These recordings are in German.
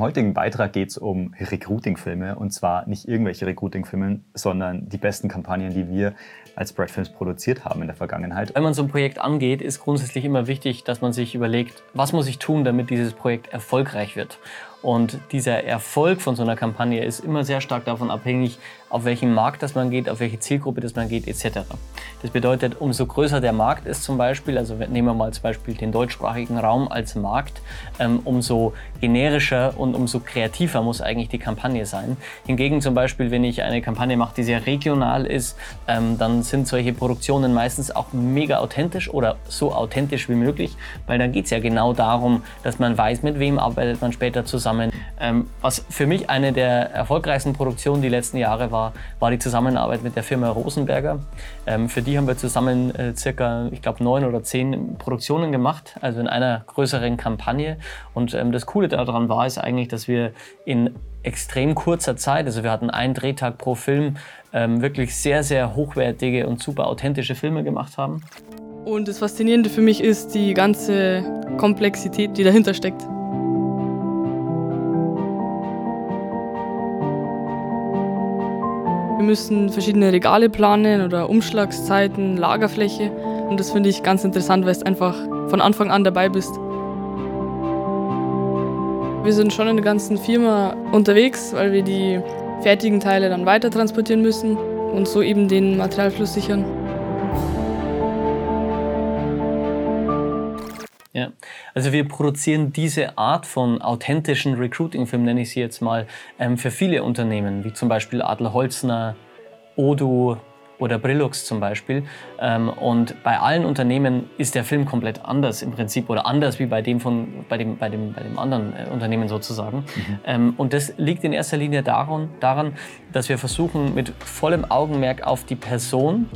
unserem heutigen Beitrag geht es um Recruiting-Filme und zwar nicht irgendwelche Recruiting-Filme, sondern die besten Kampagnen, die wir als Brad Films produziert haben in der Vergangenheit. Wenn man so ein Projekt angeht, ist grundsätzlich immer wichtig, dass man sich überlegt, was muss ich tun, damit dieses Projekt erfolgreich wird. Und dieser Erfolg von so einer Kampagne ist immer sehr stark davon abhängig, auf welchen Markt das man geht, auf welche Zielgruppe das man geht, etc. Das bedeutet, umso größer der Markt ist zum Beispiel, also nehmen wir mal zum Beispiel den deutschsprachigen Raum als Markt, ähm, umso generischer und umso kreativer muss eigentlich die Kampagne sein. Hingegen zum Beispiel, wenn ich eine Kampagne mache, die sehr regional ist, ähm, dann sind solche Produktionen meistens auch mega authentisch oder so authentisch wie möglich, weil dann geht es ja genau darum, dass man weiß, mit wem arbeitet man später zusammen. Ähm, was für mich eine der erfolgreichsten Produktionen die letzten Jahre war, war, die Zusammenarbeit mit der Firma Rosenberger. Ähm, für die haben wir zusammen äh, circa, ich glaube, neun oder zehn Produktionen gemacht, also in einer größeren Kampagne. Und ähm, das Coole daran war es eigentlich, dass wir in extrem kurzer Zeit, also wir hatten einen Drehtag pro Film, ähm, wirklich sehr, sehr hochwertige und super authentische Filme gemacht haben. Und das Faszinierende für mich ist die ganze Komplexität, die dahinter steckt. Wir müssen verschiedene Regale planen oder Umschlagszeiten, Lagerfläche. Und das finde ich ganz interessant, weil du einfach von Anfang an dabei bist. Wir sind schon in der ganzen Firma unterwegs, weil wir die fertigen Teile dann weiter transportieren müssen und so eben den Materialfluss sichern. Ja, also wir produzieren diese Art von authentischen Recruiting-Filmen, nenne ich sie jetzt mal, ähm, für viele Unternehmen, wie zum Beispiel Adler Holzner, Odo oder Brillux zum Beispiel. Ähm, und bei allen Unternehmen ist der Film komplett anders im Prinzip oder anders wie bei dem, von, bei dem, bei dem, bei dem anderen äh, Unternehmen sozusagen. Mhm. Ähm, und das liegt in erster Linie daran, daran, dass wir versuchen, mit vollem Augenmerk auf die Person,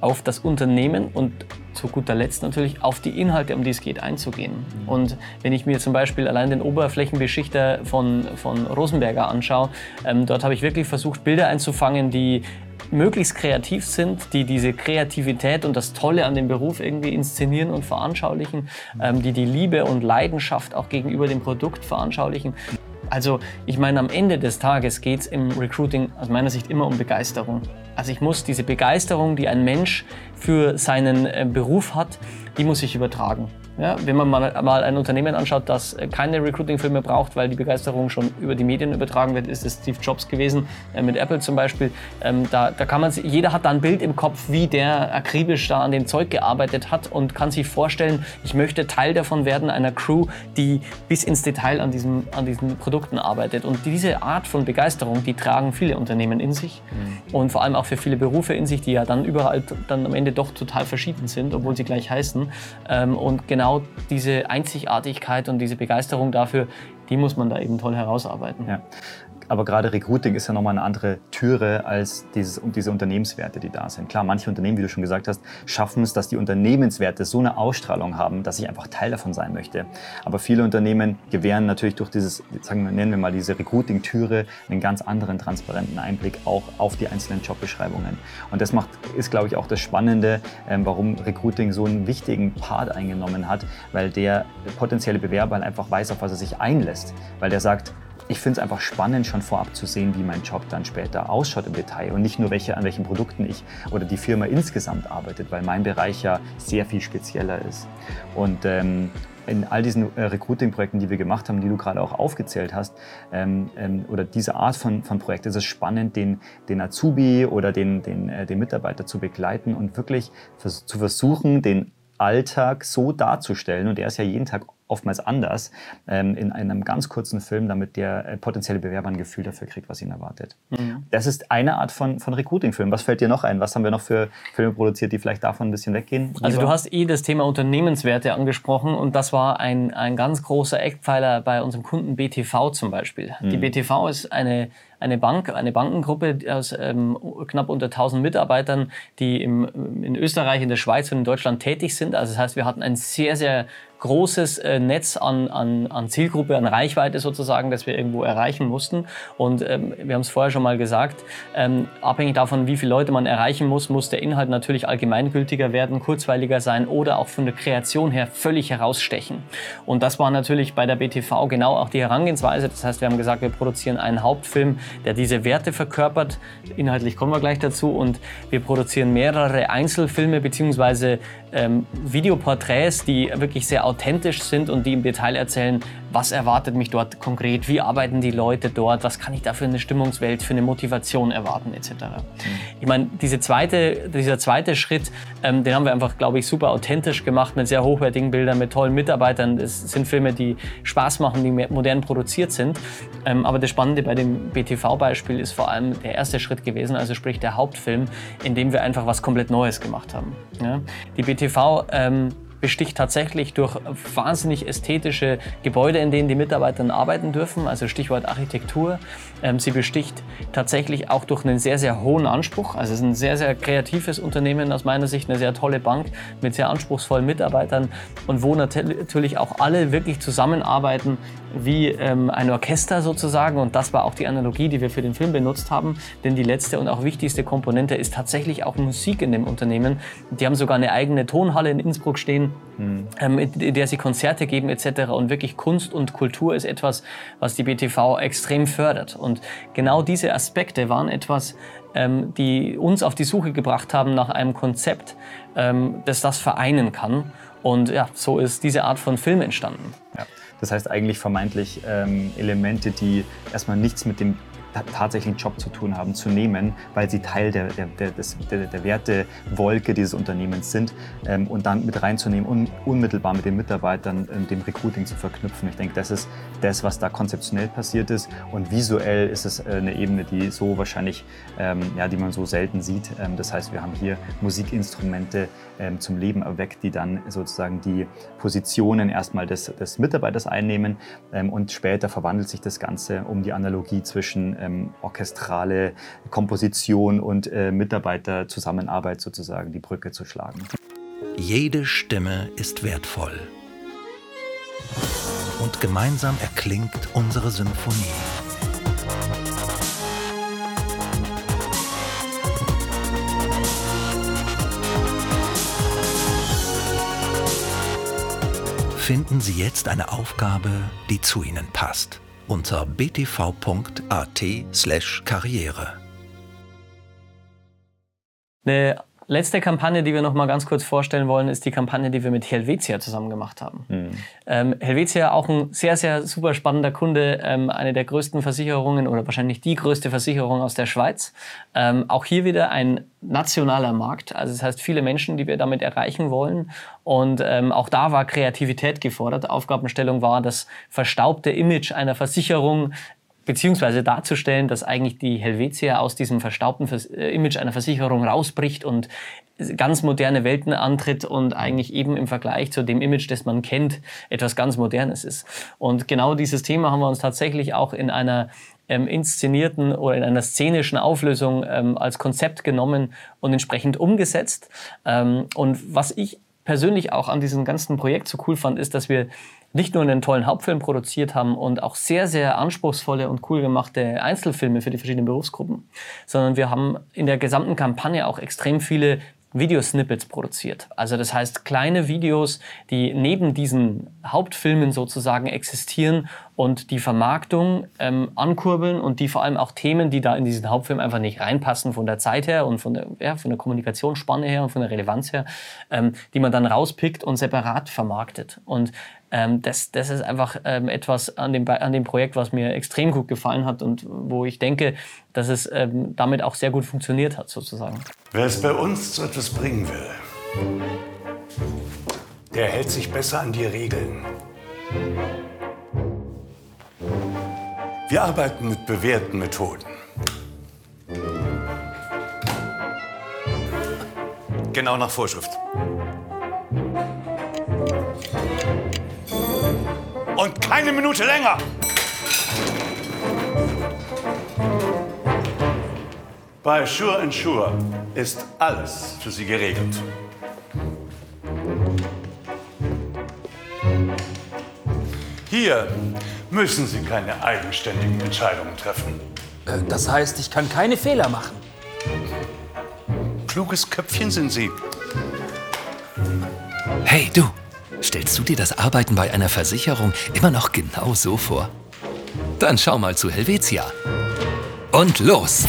auf das Unternehmen und zu guter Letzt natürlich auf die Inhalte, um die es geht, einzugehen. Und wenn ich mir zum Beispiel allein den Oberflächenbeschichter von, von Rosenberger anschaue, ähm, dort habe ich wirklich versucht, Bilder einzufangen, die möglichst kreativ sind, die diese Kreativität und das Tolle an dem Beruf irgendwie inszenieren und veranschaulichen, ähm, die die Liebe und Leidenschaft auch gegenüber dem Produkt veranschaulichen. Also ich meine, am Ende des Tages geht es im Recruiting aus meiner Sicht immer um Begeisterung. Also ich muss diese Begeisterung, die ein Mensch für seinen äh, Beruf hat, die muss ich übertragen. Ja, wenn man mal, mal, ein Unternehmen anschaut, das äh, keine Recruiting-Filme braucht, weil die Begeisterung schon über die Medien übertragen wird, ist es Steve Jobs gewesen, äh, mit Apple zum Beispiel. Ähm, da, da kann man, jeder hat da ein Bild im Kopf, wie der akribisch da an dem Zeug gearbeitet hat und kann sich vorstellen, ich möchte Teil davon werden, einer Crew, die bis ins Detail an, diesem, an diesen Produkten arbeitet. Und diese Art von Begeisterung, die tragen viele Unternehmen in sich mhm. und vor allem auch für viele Berufe in sich, die ja dann überall dann am Ende doch total verschieden sind, obwohl sie gleich heißen. Ähm, und genau genau diese Einzigartigkeit und diese Begeisterung dafür, die muss man da eben toll herausarbeiten. Ja. Aber gerade Recruiting ist ja nochmal eine andere Türe als dieses, diese Unternehmenswerte, die da sind. Klar, manche Unternehmen, wie du schon gesagt hast, schaffen es, dass die Unternehmenswerte so eine Ausstrahlung haben, dass ich einfach Teil davon sein möchte. Aber viele Unternehmen gewähren natürlich durch dieses, sagen wir, nennen wir mal diese Recruiting-Türe, einen ganz anderen transparenten Einblick auch auf die einzelnen Jobbeschreibungen. Und das macht, ist, glaube ich, auch das Spannende, ähm, warum Recruiting so einen wichtigen Part eingenommen hat, weil der potenzielle Bewerber halt einfach weiß, auf was er sich einlässt. Weil der sagt, ich finde es einfach spannend, schon vorab zu sehen, wie mein Job dann später ausschaut im Detail und nicht nur welche, an welchen Produkten ich oder die Firma insgesamt arbeitet, weil mein Bereich ja sehr viel spezieller ist. Und ähm, in all diesen äh, Recruiting-Projekten, die wir gemacht haben, die du gerade auch aufgezählt hast, ähm, ähm, oder diese Art von, von Projekt, ist es spannend, den, den Azubi oder den, den, äh, den Mitarbeiter zu begleiten und wirklich vers zu versuchen, den Alltag so darzustellen, und der ist ja jeden Tag oftmals anders, ähm, in einem ganz kurzen Film, damit der äh, potenzielle Bewerber ein Gefühl dafür kriegt, was ihn erwartet. Mhm. Das ist eine Art von, von Recruiting-Film. Was fällt dir noch ein? Was haben wir noch für Filme produziert, die vielleicht davon ein bisschen weggehen? Also du hast eh das Thema Unternehmenswerte angesprochen und das war ein, ein ganz großer Eckpfeiler bei unserem Kunden BTV zum Beispiel. Mhm. Die BTV ist eine eine Bank, eine Bankengruppe aus ähm, knapp unter 1000 Mitarbeitern, die im, in Österreich, in der Schweiz und in Deutschland tätig sind. Also das heißt, wir hatten ein sehr, sehr großes äh, Netz an, an, an Zielgruppe, an Reichweite sozusagen, das wir irgendwo erreichen mussten. Und ähm, wir haben es vorher schon mal gesagt, ähm, abhängig davon, wie viele Leute man erreichen muss, muss der Inhalt natürlich allgemeingültiger werden, kurzweiliger sein oder auch von der Kreation her völlig herausstechen. Und das war natürlich bei der BTV genau auch die Herangehensweise. Das heißt, wir haben gesagt, wir produzieren einen Hauptfilm, der diese Werte verkörpert. Inhaltlich kommen wir gleich dazu. Und wir produzieren mehrere Einzelfilme bzw. Ähm, Videoporträts, die wirklich sehr authentisch sind und die im Detail erzählen, was erwartet mich dort konkret, wie arbeiten die Leute dort, was kann ich da für eine Stimmungswelt, für eine Motivation erwarten etc. Mhm. Ich meine, diese zweite, dieser zweite Schritt, ähm, den haben wir einfach, glaube ich, super authentisch gemacht mit sehr hochwertigen Bildern, mit tollen Mitarbeitern. Es sind Filme, die Spaß machen, die modern produziert sind. Ähm, aber das Spannende bei dem BTV-Beispiel ist vor allem der erste Schritt gewesen, also sprich der Hauptfilm, in dem wir einfach was komplett Neues gemacht haben. Ja? Die BTV ähm, besticht tatsächlich durch wahnsinnig ästhetische Gebäude, in denen die Mitarbeiter arbeiten dürfen, also Stichwort Architektur. Ähm, sie besticht tatsächlich auch durch einen sehr, sehr hohen Anspruch. Also es ist ein sehr, sehr kreatives Unternehmen aus meiner Sicht, eine sehr tolle Bank mit sehr anspruchsvollen Mitarbeitern und wo natürlich auch alle wirklich zusammenarbeiten wie ähm, ein Orchester sozusagen. Und das war auch die Analogie, die wir für den Film benutzt haben. Denn die letzte und auch wichtigste Komponente ist tatsächlich auch Musik in dem Unternehmen. Die haben sogar eine eigene Tonhalle in Innsbruck stehen, mhm. ähm, in der sie Konzerte geben etc. Und wirklich Kunst und Kultur ist etwas, was die BTV extrem fördert. Und genau diese Aspekte waren etwas, ähm, die uns auf die Suche gebracht haben nach einem Konzept, ähm, das das vereinen kann. Und ja, so ist diese Art von Film entstanden. Ja. Das heißt eigentlich vermeintlich ähm, Elemente, die erstmal nichts mit dem tatsächlichen Job zu tun haben, zu nehmen, weil sie Teil der, der, der, der, der Wertewolke dieses Unternehmens sind ähm, und dann mit reinzunehmen und unmittelbar mit den Mitarbeitern ähm, dem Recruiting zu verknüpfen. Ich denke, das ist das, was da konzeptionell passiert ist und visuell ist es äh, eine Ebene, die so wahrscheinlich, ähm, ja, die man so selten sieht. Ähm, das heißt, wir haben hier Musikinstrumente ähm, zum Leben erweckt, die dann sozusagen die Positionen erstmal des, des Mitarbeiters einnehmen ähm, und später verwandelt sich das Ganze um die Analogie zwischen ähm, orchestrale Komposition und äh, Mitarbeiterzusammenarbeit sozusagen die Brücke zu schlagen. Jede Stimme ist wertvoll. Und gemeinsam erklingt unsere Symphonie. Finden Sie jetzt eine Aufgabe, die zu Ihnen passt unter btv.at/karriere. Eine letzte Kampagne, die wir noch mal ganz kurz vorstellen wollen, ist die Kampagne, die wir mit Helvetia zusammen gemacht haben. Mhm. Ähm, Helvetia auch ein sehr, sehr super spannender Kunde, ähm, eine der größten Versicherungen oder wahrscheinlich die größte Versicherung aus der Schweiz. Ähm, auch hier wieder ein nationaler Markt, also das heißt viele Menschen, die wir damit erreichen wollen. Und ähm, auch da war Kreativität gefordert. Aufgabenstellung war das verstaubte Image einer Versicherung beziehungsweise darzustellen, dass eigentlich die Helvetia aus diesem verstaubten äh, Image einer Versicherung rausbricht und ganz moderne Welten antritt und eigentlich eben im Vergleich zu dem Image, das man kennt, etwas ganz Modernes ist. Und genau dieses Thema haben wir uns tatsächlich auch in einer ähm, inszenierten oder in einer szenischen Auflösung ähm, als Konzept genommen und entsprechend umgesetzt. Ähm, und was ich persönlich auch an diesem ganzen Projekt so cool fand, ist, dass wir nicht nur einen tollen Hauptfilm produziert haben und auch sehr, sehr anspruchsvolle und cool gemachte Einzelfilme für die verschiedenen Berufsgruppen, sondern wir haben in der gesamten Kampagne auch extrem viele Videosnippets produziert. Also das heißt kleine Videos, die neben diesen Hauptfilmen sozusagen existieren und die Vermarktung ähm, ankurbeln und die vor allem auch Themen, die da in diesen Hauptfilm einfach nicht reinpassen von der Zeit her und von der, ja, von der Kommunikationsspanne her und von der Relevanz her, ähm, die man dann rauspickt und separat vermarktet. Und ähm, das, das ist einfach ähm, etwas an dem, an dem Projekt, was mir extrem gut gefallen hat und wo ich denke, dass es ähm, damit auch sehr gut funktioniert hat, sozusagen. Wer es bei uns zu etwas bringen will, der hält sich besser an die Regeln. Wir arbeiten mit bewährten Methoden. Genau nach Vorschrift. Und keine Minute länger. Bei Sure Sure ist alles für Sie geregelt. Hier müssen Sie keine eigenständigen Entscheidungen treffen. Äh, Das heißt, ich kann keine Fehler machen. Kluges Köpfchen sind Sie. Hey du, stellst du dir das Arbeiten bei einer Versicherung immer noch genau so vor? Dann schau mal zu Helvetia. Und los!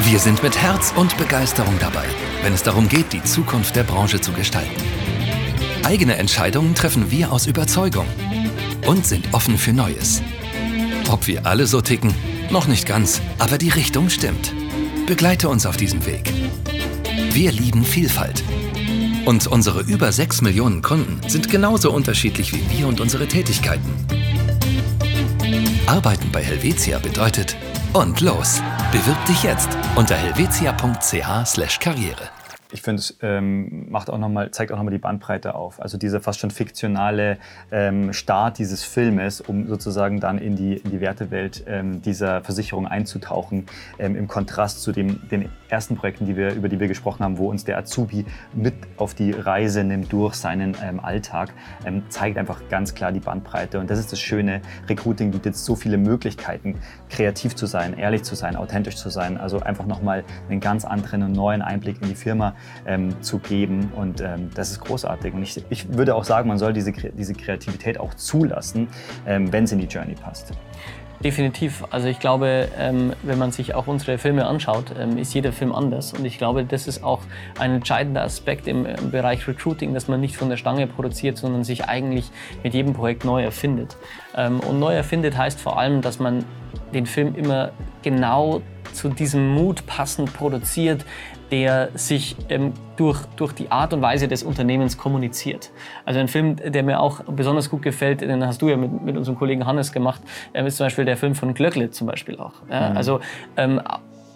Wir sind mit Herz und Begeisterung dabei, wenn es darum geht, die Zukunft der Branche zu gestalten. Eigene Entscheidungen treffen wir aus Überzeugung und sind offen für Neues. Ob wir alle so ticken? Noch nicht ganz, aber die Richtung stimmt. Begleite uns auf diesem Weg. Wir lieben Vielfalt. Und unsere über 6 Millionen Kunden sind genauso unterschiedlich wie wir und unsere Tätigkeiten. Arbeiten bei Helvetia bedeutet und los. Bewirb dich jetzt unter helvetia.ch/karriere. Ich finde, es ähm, macht auch noch mal, zeigt auch nochmal die Bandbreite auf. Also dieser fast schon fiktionale ähm, Start dieses Filmes, um sozusagen dann in die, in die Wertewelt ähm, dieser Versicherung einzutauchen, ähm, im Kontrast zu dem, den ersten Projekten, die wir, über die wir gesprochen haben, wo uns der Azubi mit auf die Reise nimmt durch seinen ähm, Alltag, ähm, zeigt einfach ganz klar die Bandbreite. Und das ist das Schöne. Recruiting bietet so viele Möglichkeiten, kreativ zu sein, ehrlich zu sein, authentisch zu sein. Also einfach nochmal einen ganz anderen und neuen Einblick in die Firma ähm, zu geben. Und ähm, das ist großartig. Und ich, ich würde auch sagen, man soll diese, diese Kreativität auch zulassen, ähm, wenn es in die Journey passt. Definitiv. Also ich glaube, ähm, wenn man sich auch unsere Filme anschaut, ähm, ist jeder Film anders. Und ich glaube, das ist auch ein entscheidender Aspekt im, im Bereich Recruiting, dass man nicht von der Stange produziert, sondern sich eigentlich mit jedem Projekt neu erfindet. Ähm, und neu erfindet heißt vor allem, dass man den Film immer genau zu diesem Mut passend produziert, der sich ähm, durch, durch die Art und Weise des Unternehmens kommuniziert. Also ein Film, der mir auch besonders gut gefällt, den hast du ja mit, mit unserem Kollegen Hannes gemacht, ähm, ist zum Beispiel der Film von Glöckle zum Beispiel auch. Ja, Also ähm,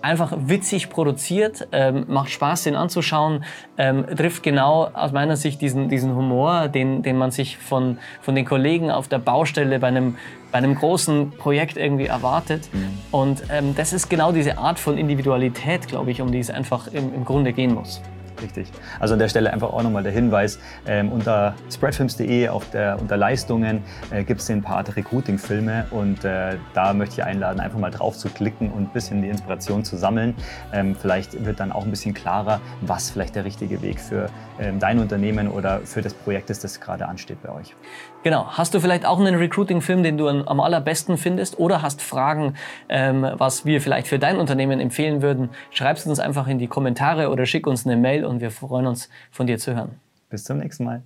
einfach witzig produziert, ähm, macht Spaß, den anzuschauen, ähm, trifft genau aus meiner Sicht diesen, diesen Humor, den, den man sich von, von den Kollegen auf der Baustelle bei einem, bei einem großen Projekt irgendwie erwartet. Und ähm, das ist genau diese Art von Individualität, glaube ich, um die es einfach im, im Grunde gehen muss. Richtig. Also an der Stelle einfach auch nochmal der Hinweis, ähm, unter spreadfilms.de auf unter Leistungen äh, gibt es den Part Recruiting-Filme und äh, da möchte ich einladen, einfach mal drauf zu klicken und ein bisschen die Inspiration zu sammeln. Ähm, vielleicht wird dann auch ein bisschen klarer, was vielleicht der richtige Weg für ähm, dein Unternehmen oder für das Projekt ist, das gerade ansteht bei euch. Genau. Hast du vielleicht auch einen Recruiting-Film, den du am allerbesten findest oder hast Fragen, ähm, was wir vielleicht für dein Unternehmen empfehlen würden? Schreib es uns einfach in die Kommentare oder schick uns eine Mail und wir freuen uns, von dir zu hören. Bis zum nächsten Mal.